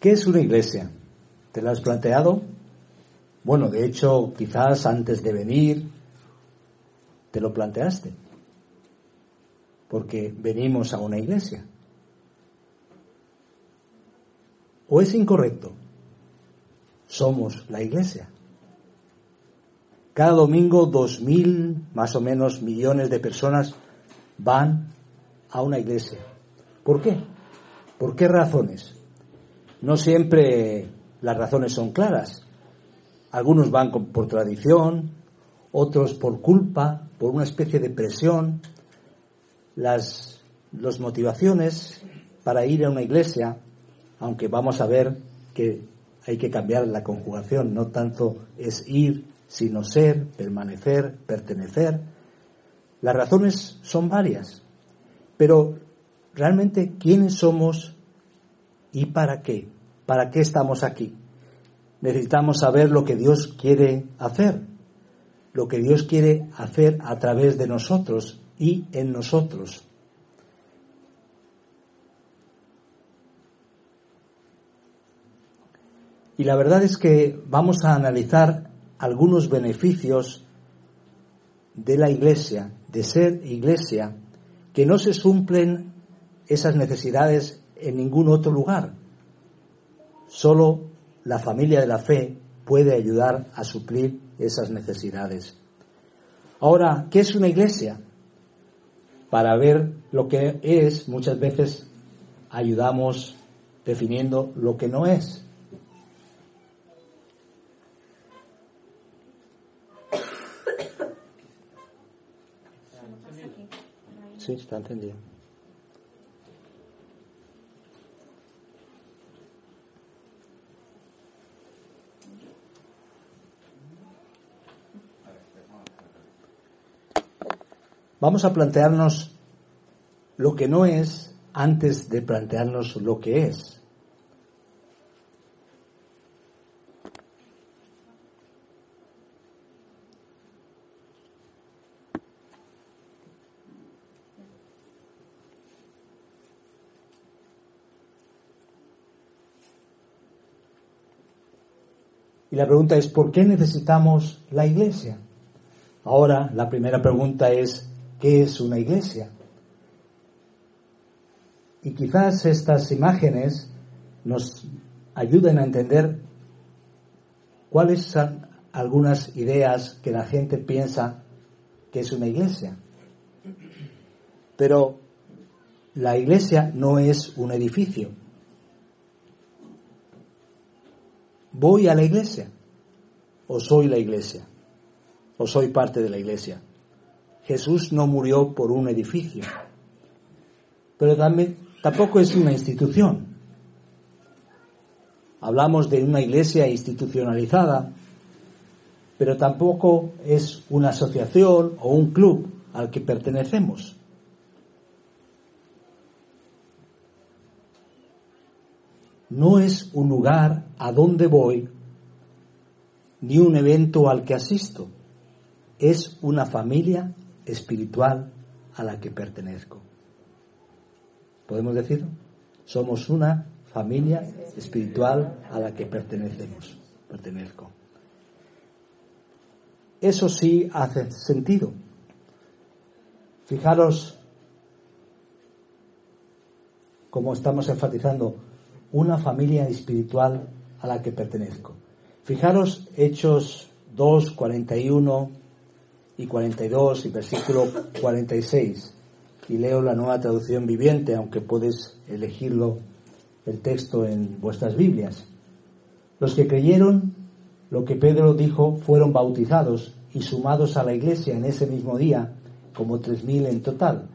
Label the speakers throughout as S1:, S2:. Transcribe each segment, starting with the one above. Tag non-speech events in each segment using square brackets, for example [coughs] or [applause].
S1: ¿Qué es una iglesia? ¿Te lo has planteado? Bueno, de hecho, quizás antes de venir te lo planteaste. Porque venimos a una iglesia. ¿O es incorrecto? Somos la iglesia. Cada domingo dos mil, más o menos, millones de personas van a una iglesia. ¿Por qué? ¿Por qué razones? No siempre las razones son claras. Algunos van por tradición, otros por culpa, por una especie de presión. Las, motivaciones para ir a una iglesia, aunque vamos a ver que hay que cambiar la conjugación, no tanto es ir, sino ser, permanecer, pertenecer. Las razones son varias, pero realmente quiénes somos ¿Y para qué? ¿Para qué estamos aquí? Necesitamos saber lo que Dios quiere hacer, lo que Dios quiere hacer a través de nosotros y en nosotros. Y la verdad es que vamos a analizar algunos beneficios de la iglesia, de ser iglesia, que no se sumplen esas necesidades en ningún otro lugar. Solo la familia de la fe puede ayudar a suplir esas necesidades. Ahora, ¿qué es una iglesia? Para ver lo que es, muchas veces ayudamos definiendo lo que no es. [coughs] Sí, está entendido. Vamos a plantearnos lo que no es antes de plantearnos lo que es. Y la pregunta es, ¿por qué necesitamos la iglesia? Ahora, la primera pregunta es, qué es una iglesia. Y quizás estas imágenes nos ayuden a entender cuáles son algunas ideas que la gente piensa que es una iglesia. Pero la iglesia no es un edificio. ¿Voy a la iglesia? ¿O soy la iglesia? ¿O soy parte de la iglesia? Jesús no murió por un edificio, pero también, tampoco es una institución. Hablamos de una iglesia institucionalizada, pero tampoco es una asociación o un club al que pertenecemos. No es un lugar a donde voy, ni un evento al que asisto. Es una familia espiritual a la que pertenezco. ¿Podemos decirlo? Somos una familia espiritual a la que pertenecemos, pertenezco. Eso sí hace sentido. Fijaros como estamos enfatizando, una familia espiritual a la que pertenezco. Fijaros Hechos 2, 41 y 42 y versículo 46. Y leo la nueva traducción viviente, aunque puedes elegirlo el texto en vuestras Biblias. Los que creyeron lo que Pedro dijo fueron bautizados y sumados a la iglesia en ese mismo día, como tres mil en total.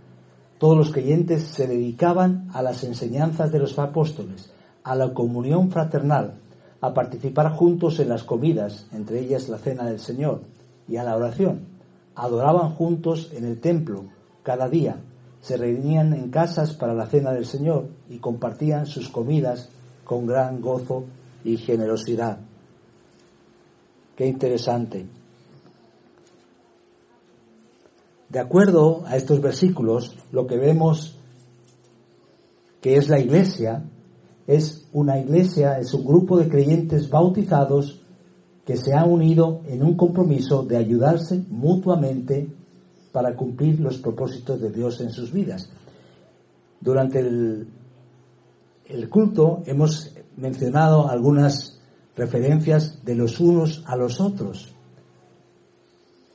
S1: todos los creyentes se dedicaban a las enseñanzas de los apóstoles, a la comunión fraternal, a participar juntos en las comidas, entre ellas la cena del Señor, y a la oración. Adoraban juntos en el templo cada día, se reunían en casas para la cena del Señor y compartían sus comidas con gran gozo y generosidad. Qué interesante. De acuerdo a estos versículos, lo que vemos que es la iglesia es una iglesia, es un grupo de creyentes bautizados que se han unido en un compromiso de ayudarse mutuamente para cumplir los propósitos de Dios en sus vidas. Durante el, el culto hemos mencionado algunas referencias de los unos a los otros.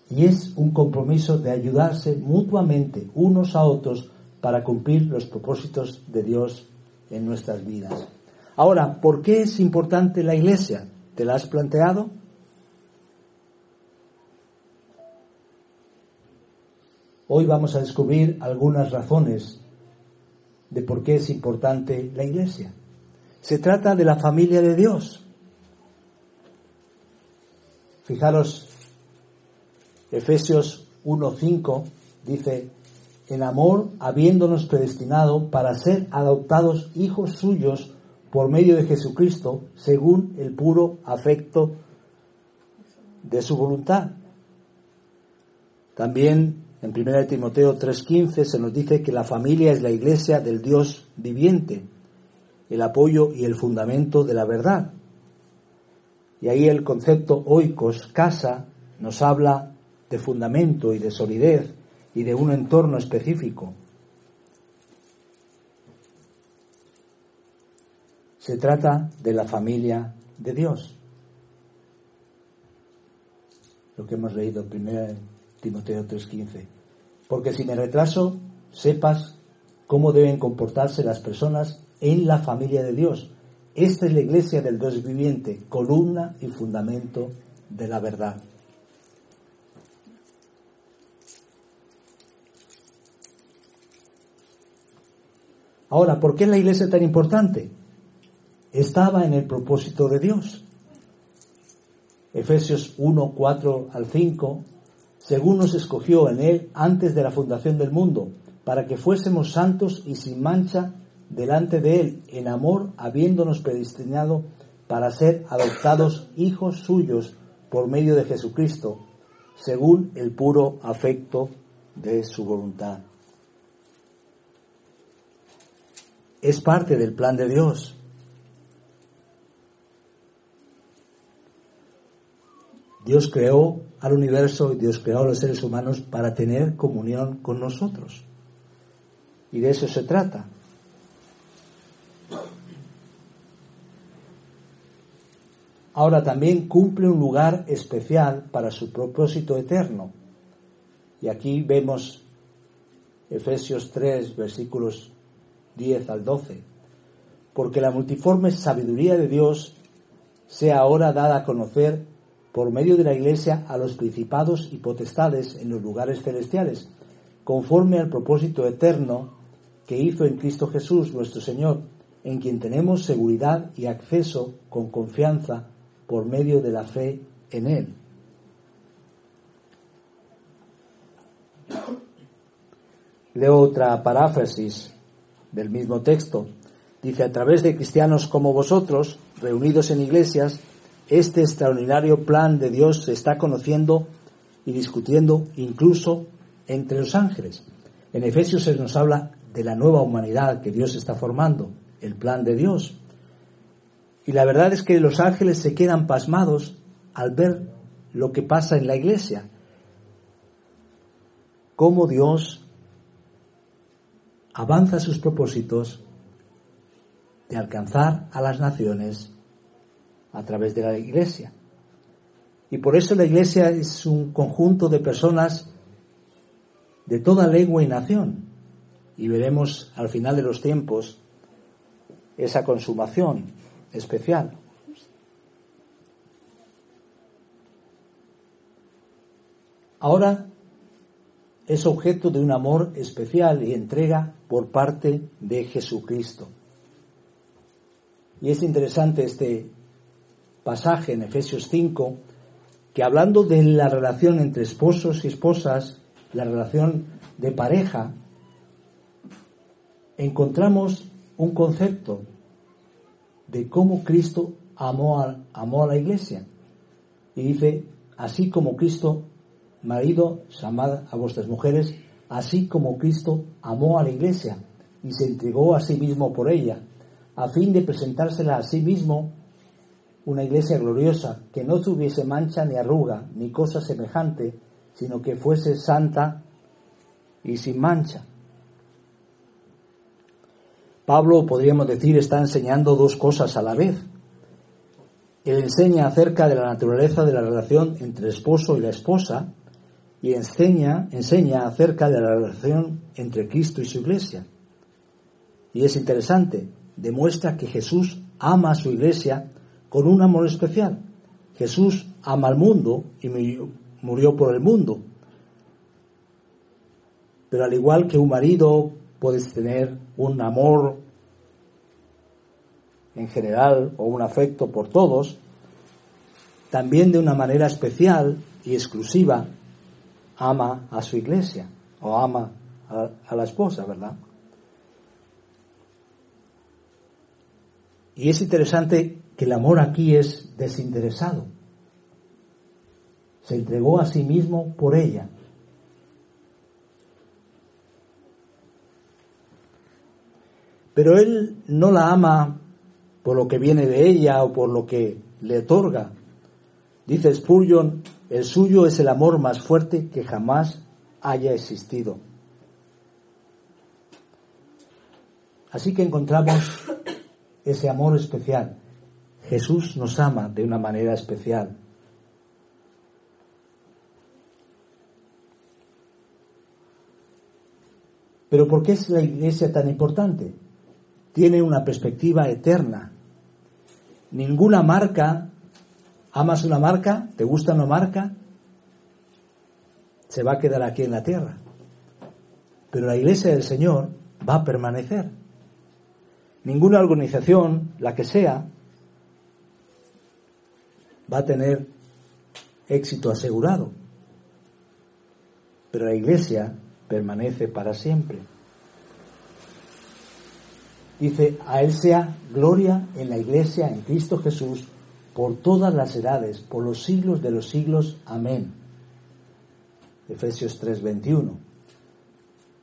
S1: Y es un compromiso de ayudarse mutuamente unos a otros para cumplir los propósitos de Dios en nuestras vidas. Ahora, ¿por qué es importante la iglesia? ¿Te la has planteado? Hoy vamos a descubrir algunas razones de por qué es importante la iglesia. Se trata de la familia de Dios. Fijaros, Efesios 1.5 dice, en amor habiéndonos predestinado para ser adoptados hijos suyos por medio de Jesucristo, según el puro afecto de su voluntad. También en 1 Timoteo 3:15 se nos dice que la familia es la iglesia del Dios viviente, el apoyo y el fundamento de la verdad. Y ahí el concepto oikos, casa, nos habla de fundamento y de solidez y de un entorno específico. Se trata de la familia de Dios. Lo que hemos leído en 1 Timoteo 3:15. Porque si me retraso, sepas cómo deben comportarse las personas en la familia de Dios. Esta es la iglesia del Dios viviente, columna y fundamento de la verdad. Ahora, ¿por qué la iglesia es tan importante? Estaba en el propósito de Dios. Efesios 1, 4 al 5, según nos escogió en Él antes de la fundación del mundo, para que fuésemos santos y sin mancha delante de Él, en amor, habiéndonos predestinado para ser adoptados hijos suyos por medio de Jesucristo, según el puro afecto de su voluntad. es parte del plan de Dios. Dios creó al universo y Dios creó a los seres humanos para tener comunión con nosotros. Y de eso se trata. Ahora también cumple un lugar especial para su propósito eterno. Y aquí vemos Efesios 3, versículos 10 al 12, porque la multiforme sabiduría de Dios sea ahora dada a conocer por medio de la Iglesia a los principados y potestades en los lugares celestiales, conforme al propósito eterno que hizo en Cristo Jesús nuestro Señor, en quien tenemos seguridad y acceso con confianza por medio de la fe en Él. Leo otra paráfrasis del mismo texto. Dice, a través de cristianos como vosotros, reunidos en iglesias, este extraordinario plan de Dios se está conociendo y discutiendo incluso entre los ángeles. En Efesios se nos habla de la nueva humanidad que Dios está formando, el plan de Dios. Y la verdad es que los ángeles se quedan pasmados al ver lo que pasa en la iglesia. Cómo Dios avanza sus propósitos de alcanzar a las naciones a través de la iglesia. Y por eso la iglesia es un conjunto de personas de toda lengua y nación. Y veremos al final de los tiempos esa consumación especial. Ahora es objeto de un amor especial y entrega por parte de Jesucristo. Y es interesante este pasaje en Efesios 5, que hablando de la relación entre esposos y esposas, la relación de pareja, encontramos un concepto de cómo Cristo amó a, amó a la iglesia. Y dice, así como Cristo, marido, amad a vuestras mujeres, así como Cristo amó a la iglesia y se entregó a sí mismo por ella, a fin de presentársela a sí mismo una iglesia gloriosa, que no tuviese mancha ni arruga, ni cosa semejante, sino que fuese santa y sin mancha. Pablo, podríamos decir, está enseñando dos cosas a la vez. Él enseña acerca de la naturaleza de la relación entre el esposo y la esposa y enseña, enseña acerca de la relación entre Cristo y su iglesia. Y es interesante, demuestra que Jesús ama a su iglesia con un amor especial. Jesús ama al mundo y murió por el mundo. Pero al igual que un marido puedes tener un amor en general o un afecto por todos, también de una manera especial y exclusiva ama a su iglesia o ama a, la esposa, ¿verdad? Y es interesante que el amor aquí es desinteresado. Se entregó a sí mismo por ella. Pero él no la ama por lo que viene de ella o por lo que le otorga. Dice Spurgeon, el suyo es el amor más fuerte que jamás haya existido. Así que encontramos ese amor especial. Jesús nos ama de una manera especial. Pero ¿por qué es la iglesia tan importante? tiene una perspectiva eterna. Ninguna marca, amas una marca, te gusta una marca, se va a quedar aquí en la tierra. Pero la iglesia del Señor va a permanecer. Ninguna organización, la que sea, va a tener éxito asegurado. Pero la iglesia permanece para siempre. Dice, a Él sea gloria en la iglesia, en Cristo Jesús, por todas las edades, por los siglos de los siglos. Amén. Efesios 3:21.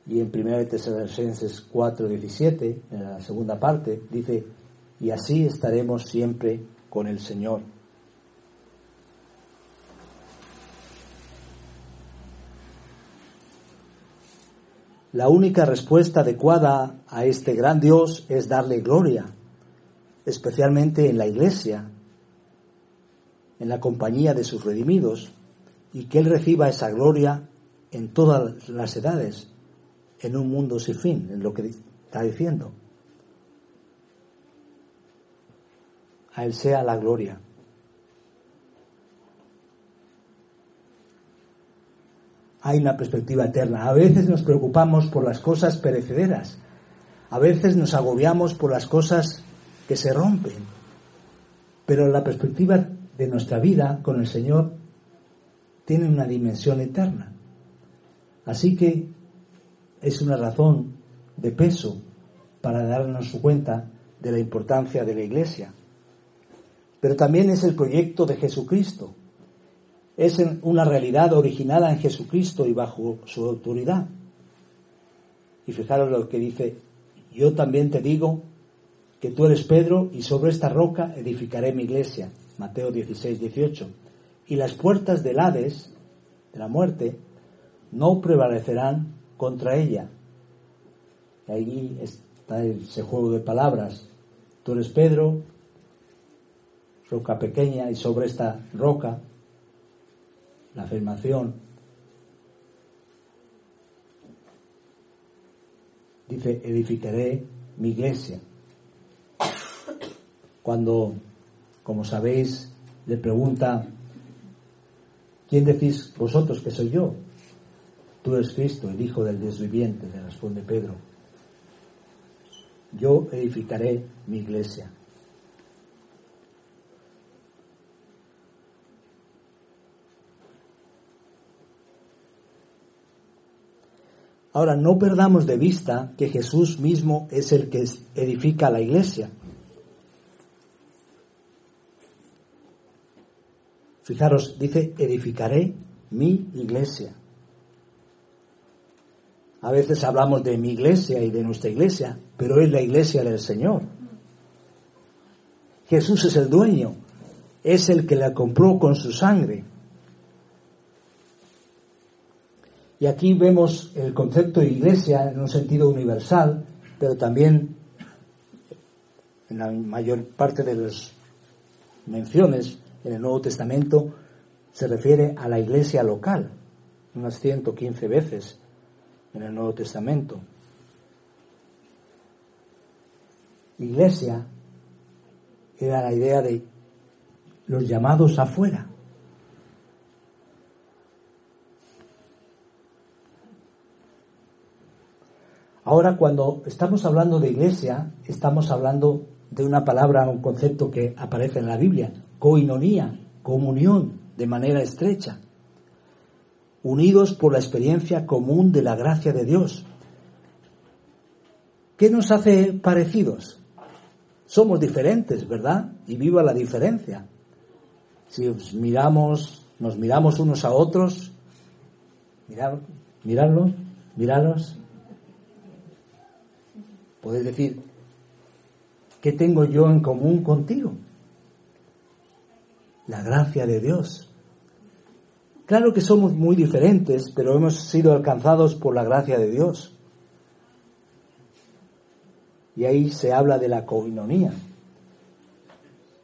S1: Y en 1 Tesalonicenses 4:17, en la segunda parte, dice, y así estaremos siempre con el Señor. La única respuesta adecuada a este gran Dios es darle gloria, especialmente en la iglesia, en la compañía de sus redimidos, y que Él reciba esa gloria en todas las edades, en un mundo sin fin, en lo que está diciendo. A Él sea la gloria. Hay una perspectiva eterna. A veces nos preocupamos por las cosas perecederas. A veces nos agobiamos por las cosas que se rompen. Pero la perspectiva de nuestra vida con el Señor tiene una dimensión eterna. Así que es una razón de peso para darnos cuenta de la importancia de la Iglesia. Pero también es el proyecto de Jesucristo es una realidad originada en Jesucristo y bajo su autoridad. Y fijaros lo que dice, yo también te digo que tú eres Pedro y sobre esta roca edificaré mi iglesia. Mateo 16, 18. Y las puertas del Hades, de la muerte, no prevalecerán contra ella. Y ahí está ese juego de palabras. Tú eres Pedro, roca pequeña, y sobre esta roca la afirmación. Dice, edificaré mi iglesia. Cuando, como sabéis, le pregunta, ¿quién decís vosotros que soy yo? Tú eres Cristo, el Hijo del Dios viviente, le responde Pedro. Yo edificaré mi iglesia. Ahora, no perdamos de vista que Jesús mismo es el que edifica la iglesia. Fijaros, dice, edificaré mi iglesia. A veces hablamos de mi iglesia y de nuestra iglesia, pero es la iglesia del Señor. Jesús es el dueño, es el que la compró con su sangre. Y aquí vemos el concepto de iglesia en un sentido universal, pero también en la mayor parte de las menciones en el Nuevo Testamento se refiere a la iglesia local, unas 115 veces en el Nuevo Testamento. Iglesia era la idea de los llamados afuera. Ahora, cuando estamos hablando de iglesia, estamos hablando de una palabra, un concepto que aparece en la Biblia, coinonía, comunión de manera estrecha unidos por la experiencia común de la gracia de Dios. ¿Qué nos hace parecidos? Somos diferentes, ¿verdad? Y viva la diferencia. Si miramos, nos miramos unos a otros, mirad, miradlo, miradlos, podéis decir, ¿qué tengo yo en común contigo? La gracia de Dios. Claro que somos muy diferentes, pero hemos sido alcanzados por la gracia de Dios. Y ahí se habla de la coinonía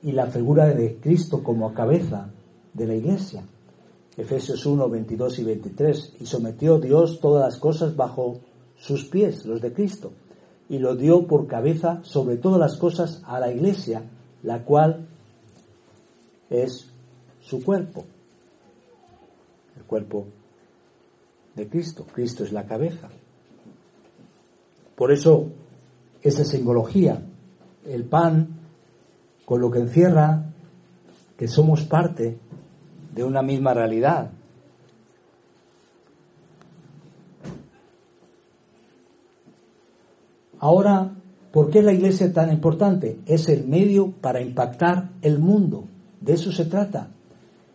S1: y la figura de Cristo como cabeza de la iglesia. Efesios 1, 22 y 23. Y sometió Dios todas las cosas bajo sus pies, los de Cristo, y lo dio por cabeza sobre todas las cosas a la iglesia, la cual es su cuerpo cuerpo de Cristo. Cristo es la cabeza. Por eso, esa simbología, el pan, con lo que encierra que somos parte de una misma realidad. Ahora, ¿por qué la iglesia es tan importante? Es el medio para impactar el mundo. De eso se trata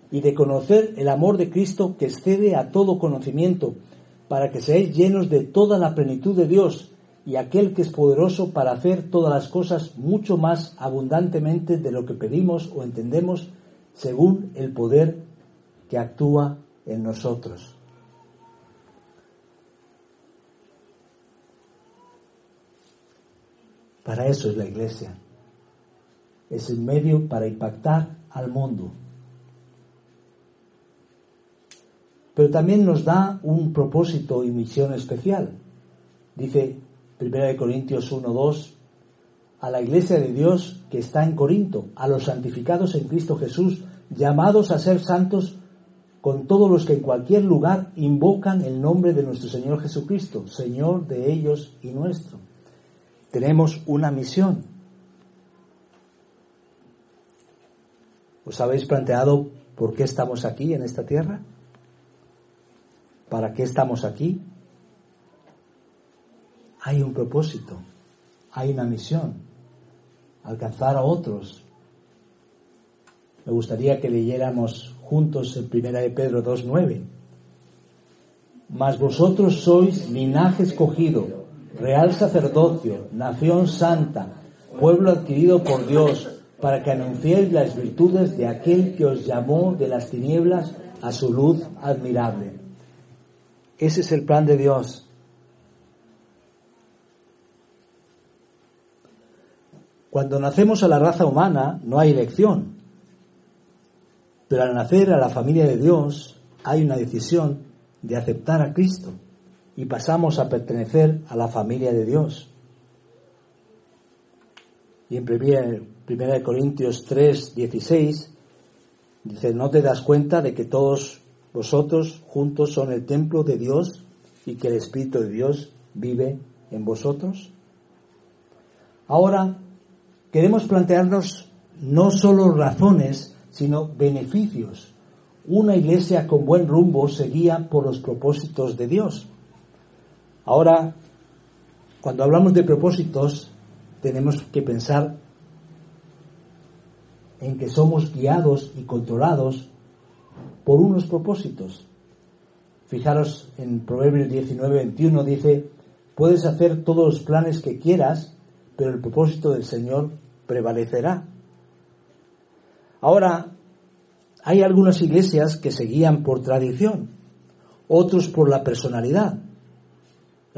S1: y de conocer el amor de Cristo que excede a todo conocimiento, para que seáis llenos de toda la plenitud de Dios y aquel que es poderoso para hacer todas las cosas mucho más abundantemente de lo que pedimos o entendemos, según el poder que actúa en nosotros. Para eso es la iglesia. Es el medio para impactar al mundo. pero también nos da un propósito y misión especial. Dice 1 Corintios 1.2, a la iglesia de Dios que está en Corinto, a los santificados en Cristo Jesús, llamados a ser santos con todos los que en cualquier lugar invocan el nombre de nuestro Señor Jesucristo, Señor de ellos y nuestro. Tenemos una misión. ¿Os habéis planteado por qué estamos aquí en esta tierra? ¿Para qué estamos aquí? Hay un propósito, hay una misión, alcanzar a otros. Me gustaría que leyéramos juntos en Primera de Pedro 2.9. Mas vosotros sois linaje escogido, real sacerdocio, nación santa, pueblo adquirido por Dios, para que anunciéis las virtudes de aquel que os llamó de las tinieblas a su luz admirable. Ese es el plan de Dios. Cuando nacemos a la raza humana no hay elección, pero al nacer a la familia de Dios hay una decisión de aceptar a Cristo y pasamos a pertenecer a la familia de Dios. Y en 1 Corintios 3, 16 dice, ¿no te das cuenta de que todos vosotros juntos son el templo de Dios y que el Espíritu de Dios vive en vosotros? Ahora, queremos plantearnos no solo razones, sino beneficios. Una iglesia con buen rumbo se guía por los propósitos de Dios. Ahora, cuando hablamos de propósitos, tenemos que pensar en que somos guiados y controlados por unos propósitos. Fijaros en Proverbios 19, 21 dice, puedes hacer todos los planes que quieras, pero el propósito del Señor prevalecerá. Ahora, hay algunas iglesias que se guían por tradición, otros por la personalidad,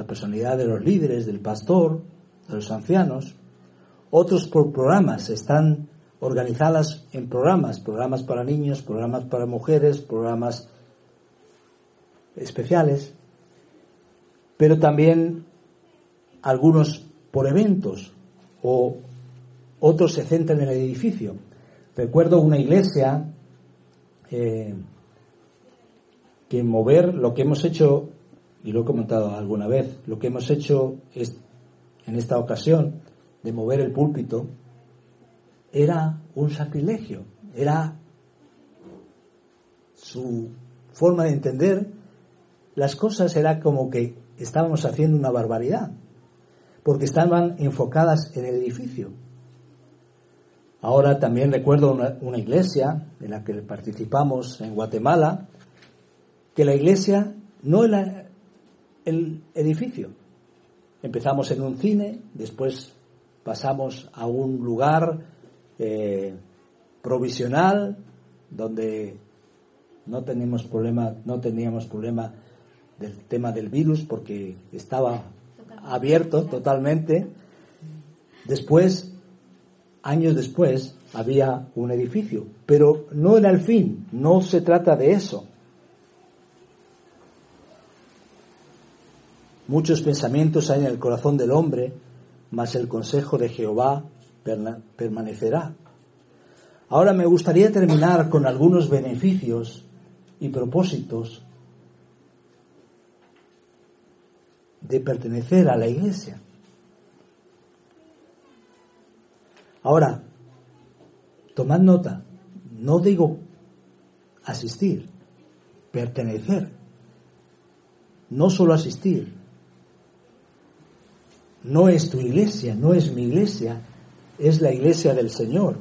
S1: la personalidad de los líderes, del pastor, de los ancianos, otros por programas, están organizadas en programas, programas para niños, programas para mujeres, programas especiales, pero también algunos por eventos o otros se centran en el edificio. Recuerdo una iglesia eh, que mover lo que hemos hecho, y lo he comentado alguna vez, lo que hemos hecho es, en esta ocasión de mover el púlpito, era un sacrilegio, era su forma de entender las cosas, era como que estábamos haciendo una barbaridad, porque estaban enfocadas en el edificio. Ahora también recuerdo una, iglesia en la que participamos en Guatemala, que la iglesia no era el edificio. Empezamos en un cine, después pasamos a un lugar eh, provisional donde no teníamos problema, no teníamos problema del tema del virus porque estaba abierto totalmente. Después, años después, había un edificio, pero no era el fin, no se trata de eso. Muchos pensamientos hay en el corazón del hombre, mas el consejo de Jehová permanecerá. Ahora me gustaría terminar con algunos beneficios y propósitos de pertenecer a la iglesia. Ahora, tomad nota, no digo asistir, pertenecer, no solo asistir. No es tu iglesia, no es mi iglesia, es la iglesia del Señor.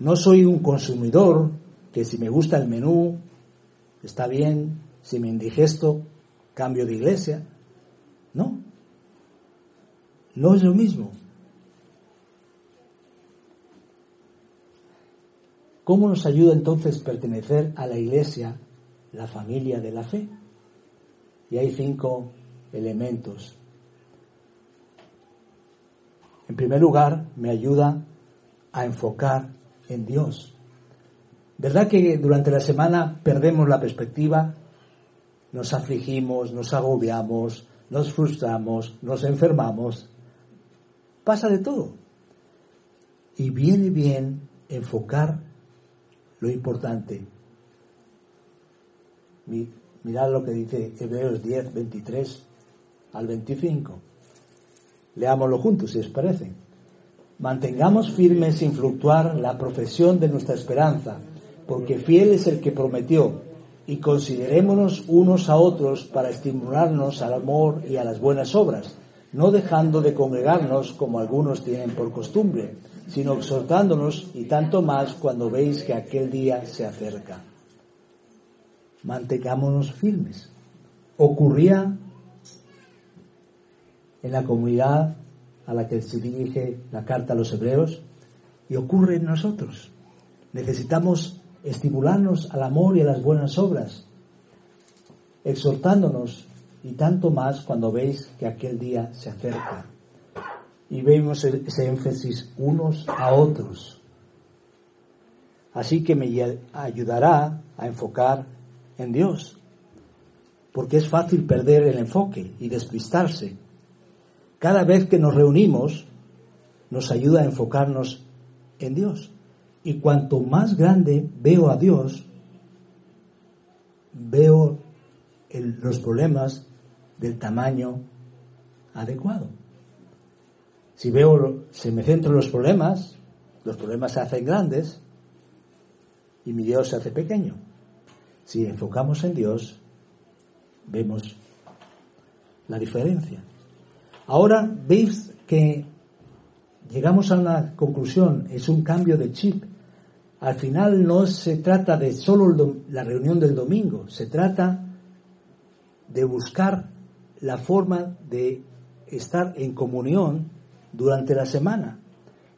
S1: No soy un consumidor que si me gusta el menú, está bien, si me indigesto, cambio de iglesia. No, no es lo mismo. ¿Cómo nos ayuda entonces pertenecer a la iglesia, la familia de la fe? Y hay cinco elementos en primer lugar, me ayuda a enfocar en Dios. ¿Verdad que durante la semana perdemos la perspectiva? Nos afligimos, nos agobiamos, nos frustramos, nos enfermamos. Pasa de todo. Y viene bien enfocar lo importante. Mirad lo que dice Hebreos 10, 23 al 25. Leámoslo juntos, si os parece. Mantengamos firme sin fluctuar la profesión de nuestra esperanza, porque fiel es el que prometió, y considerémonos unos a otros para estimularnos al amor y a las buenas obras, no dejando de congregarnos como algunos tienen por costumbre, sino exhortándonos y tanto más cuando veis que aquel día se acerca. Mantengámonos firmes. Ocurría en la comunidad a la que se dirige la carta a los hebreos y ocurre en nosotros. Necesitamos estimularnos al amor y a las buenas obras, exhortándonos y tanto más cuando veis que aquel día se acerca. Y vemos ese énfasis unos a otros. Así que me ayudará a enfocar en Dios, porque es fácil perder el enfoque y despistarse cada vez que nos reunimos, nos ayuda a enfocarnos en Dios. Y cuanto más grande veo a Dios, veo los problemas del tamaño adecuado. Si veo, se me centro en los problemas, los problemas se hacen grandes y mi Dios se hace pequeño. Si enfocamos en Dios, vemos la diferencia. Ahora veis que llegamos a una conclusión, es un cambio de chip. Al final no se trata de solo la reunión del domingo, se trata de buscar la forma de estar en comunión durante la semana.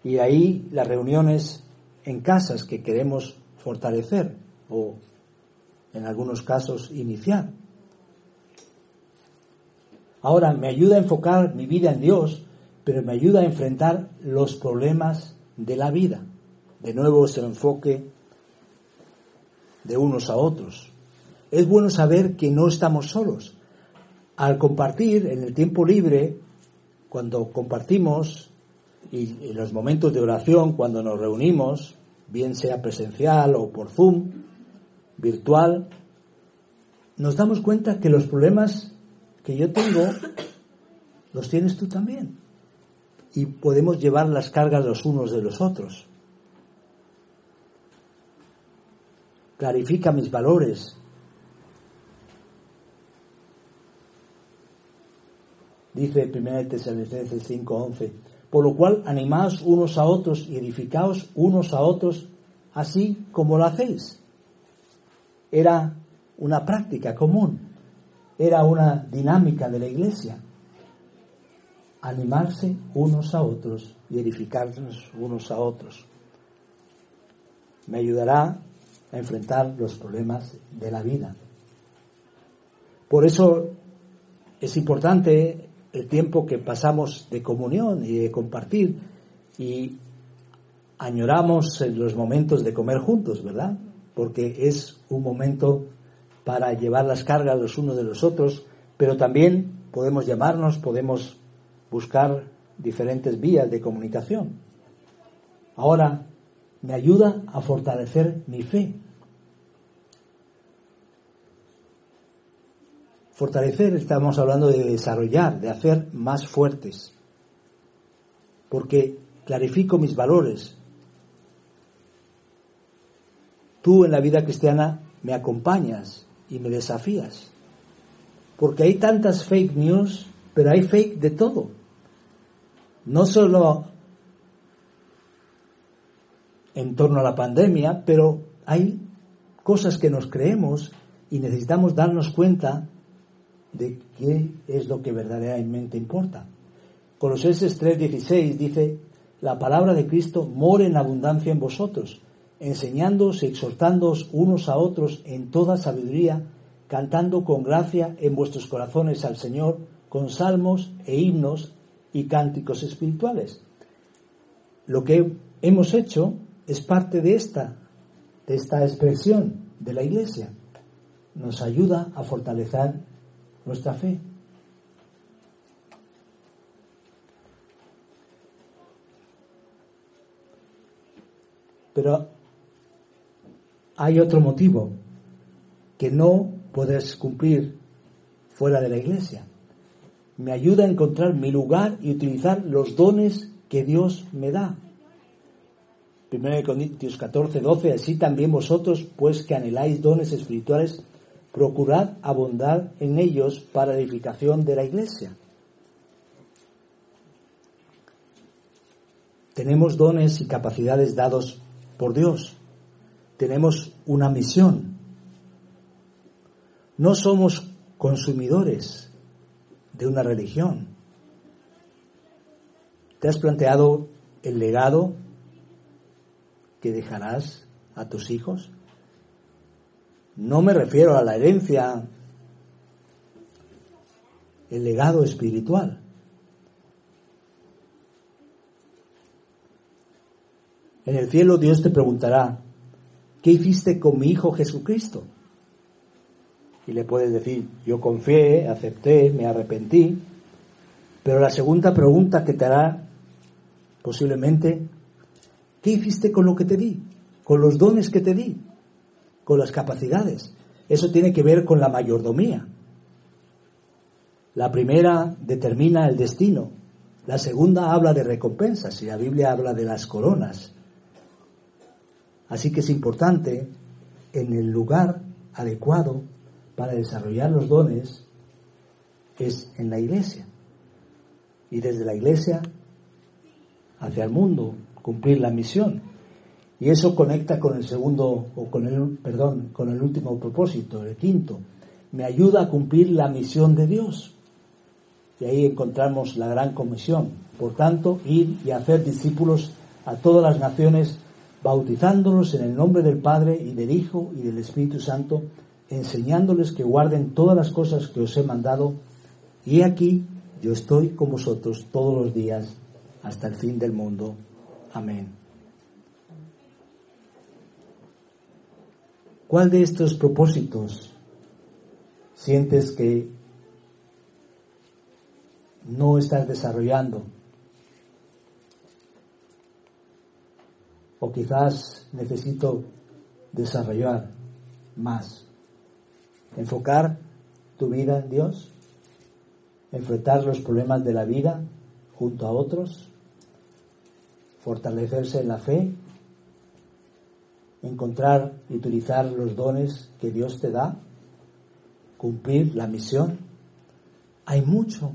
S1: Y ahí las reuniones en casas que queremos fortalecer o en algunos casos iniciar. Ahora me ayuda a enfocar mi vida en Dios, pero me ayuda a enfrentar los problemas de la vida. De nuevo ese enfoque de unos a otros. Es bueno saber que no estamos solos. Al compartir en el tiempo libre, cuando compartimos y en los momentos de oración, cuando nos reunimos, bien sea presencial o por Zoom, virtual, nos damos cuenta que los problemas que yo tengo los tienes tú también. Y podemos llevar las cargas los unos de los otros. Clarifica mis valores. Dice 1 Tesalonicenses 5:11 por lo cual animaos unos a otros y edificaos unos a otros, así como lo hacéis. Era una práctica común, era una dinámica de la iglesia. Animarse unos a otros y edificarnos unos a otros. Me ayudará a enfrentar los problemas de la vida. Por eso es importante el tiempo que pasamos de comunión y de compartir y añoramos los momentos de comer juntos, ¿verdad? Porque es un momento para llevar las cargas los unos de los otros, pero también podemos llamarnos, podemos buscar diferentes vías de comunicación. Ahora, me ayuda a fortalecer mi fe, Fortalecer, estamos hablando de desarrollar, de hacer más fuertes. Porque clarifico mis valores. Tú en la vida cristiana me acompañas y me desafías. Porque hay tantas fake news, pero hay fake de todo. No solo en torno a la pandemia, pero hay cosas que nos creemos y necesitamos darnos cuenta de qué es lo que verdaderamente importa. Colosenses 3:16 dice, la palabra de Cristo mora en abundancia en vosotros, enseñándoos y exhortándoos unos a otros en toda sabiduría, cantando con gracia en vuestros corazones al Señor, con salmos e himnos y cánticos espirituales. Lo que hemos hecho es parte de esta, de esta expresión de la Iglesia. Nos ayuda a fortalecer nuestra fe. Pero hay otro motivo que no puedes cumplir fuera de la iglesia. Me ayuda a encontrar mi lugar y utilizar los dones que Dios me da. 1 Corintios 14, 12, así también vosotros, pues que anheláis dones espirituales, procurad abundar en ellos para edificación de la iglesia. Tenemos dones y capacidades dados por Dios. Tenemos una misión. No somos consumidores de una religión. ¿Te has planteado el legado que dejarás a tus hijos? No me refiero a la herencia, el legado espiritual. En el cielo Dios te preguntará, ¿qué hiciste con mi Hijo Jesucristo? Y le puedes decir, yo confié, acepté, me arrepentí. Pero la segunda pregunta que te hará posiblemente, ¿qué hiciste con lo que te di? Con los dones que te di con las capacidades. Eso tiene que ver con la mayordomía. La primera determina el destino, la segunda habla de recompensas y la Biblia habla de las coronas. Así que es importante en el lugar adecuado para desarrollar los dones es en la iglesia. Y desde la iglesia hacia el mundo, cumplir la misión. Y eso conecta con el segundo, o con el, perdón, con el último propósito, el quinto. Me ayuda a cumplir la misión de Dios. Y ahí encontramos la gran comisión. Por tanto, ir y hacer discípulos a todas las naciones, bautizándolos en el nombre del Padre y del Hijo y del Espíritu Santo, enseñándoles que guarden todas las cosas que os he mandado. Y aquí yo estoy con vosotros todos los días hasta el fin del mundo. Amén. ¿Cuál de estos propósitos sientes que no estás desarrollando? O quizás necesito desarrollar más. Enfocar tu vida en Dios. Enfrentar los problemas de la vida junto a otros fortalecerse en la fe, encontrar y utilizar los dones que Dios te da, cumplir la misión. Hay mucho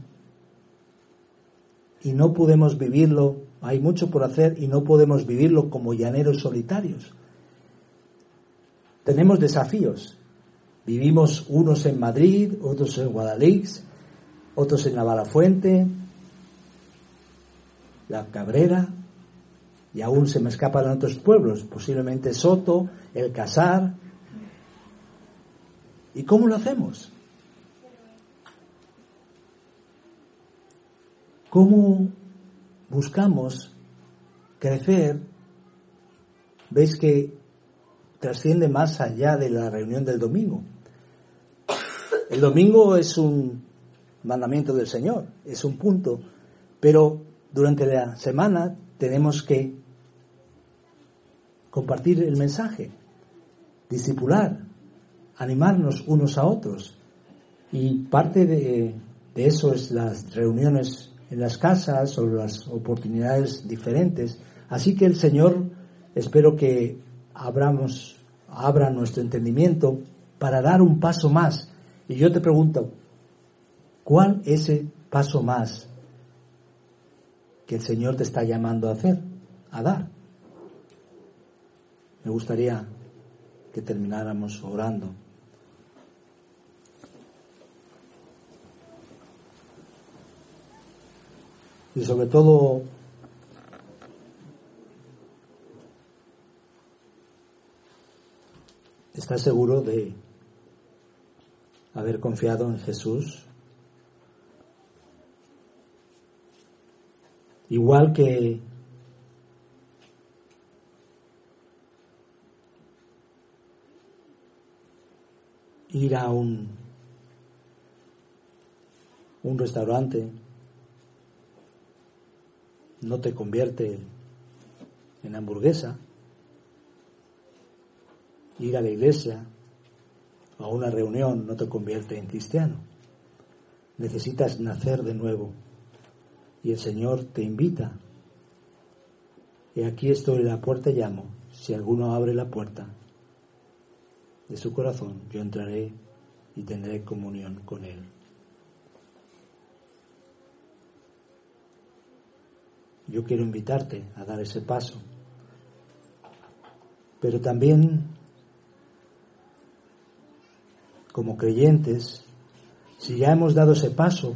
S1: y no podemos vivirlo, hay mucho por hacer y no podemos vivirlo como llaneros solitarios. Tenemos desafíos. Vivimos unos en Madrid, otros en Guadalix, otros en Navalafuente, La Cabrera, y aún se me escapan otros pueblos, posiblemente Soto, El Casar. ¿Y cómo lo hacemos? ¿Cómo buscamos crecer? Veis que trasciende más allá de la reunión del domingo. El domingo es un mandamiento del Señor, es un punto, pero durante la semana tenemos que compartir el mensaje, discipular, animarnos unos a otros. Y parte de, eso es las reuniones en las casas o las oportunidades diferentes. Así que el Señor espero que abramos, abra nuestro entendimiento para dar un paso más. Y yo te pregunto, ¿cuál es ese paso más que el Señor te está llamando a hacer, a dar. Me gustaría que termináramos orando. Y sobre todo ¿Estás seguro de haber confiado en Jesús? Igual que ir a un, un restaurante no te convierte en hamburguesa, ir a la iglesia o a una reunión no te convierte en cristiano. Necesitas nacer de nuevo y el Señor te invita. Y aquí estoy en la puerta y llamo. Si alguno abre la puerta de su corazón, yo entraré y tendré comunión con Él. Yo quiero invitarte a dar ese paso. Pero también, como creyentes, si ya hemos dado ese paso,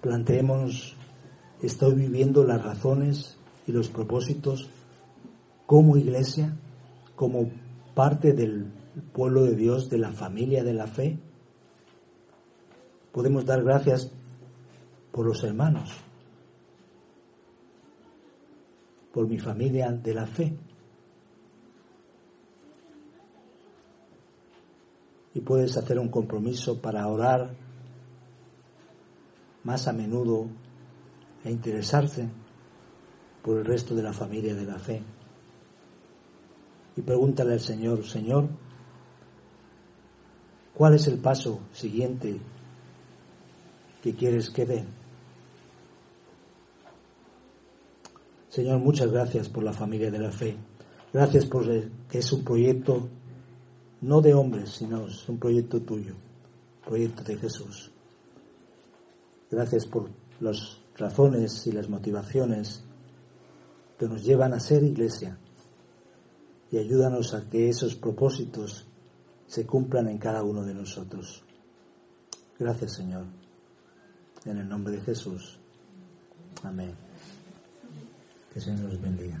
S1: planteemos, ¿estoy viviendo las razones y los propósitos como iglesia, como parte del pueblo de Dios, de la familia de la fe? Podemos dar gracias por los hermanos, por mi familia de la fe. Y puedes hacer un compromiso para orar más a menudo e interesarse por el resto de la familia de la fe. Y pregúntale al Señor, Señor, ¿cuál es el paso siguiente que quieres que den. Señor, muchas gracias por la familia de la fe. Gracias por que es un proyecto no de hombres, sino es un proyecto tuyo, proyecto de Jesús. Gracias por las razones y las motivaciones que nos llevan a ser iglesia y ayúdanos a que esos propósitos se cumplan en cada uno de nosotros. Gracias, Señor. En el nombre de Jesús. Amén. Que el Señor nos bendiga.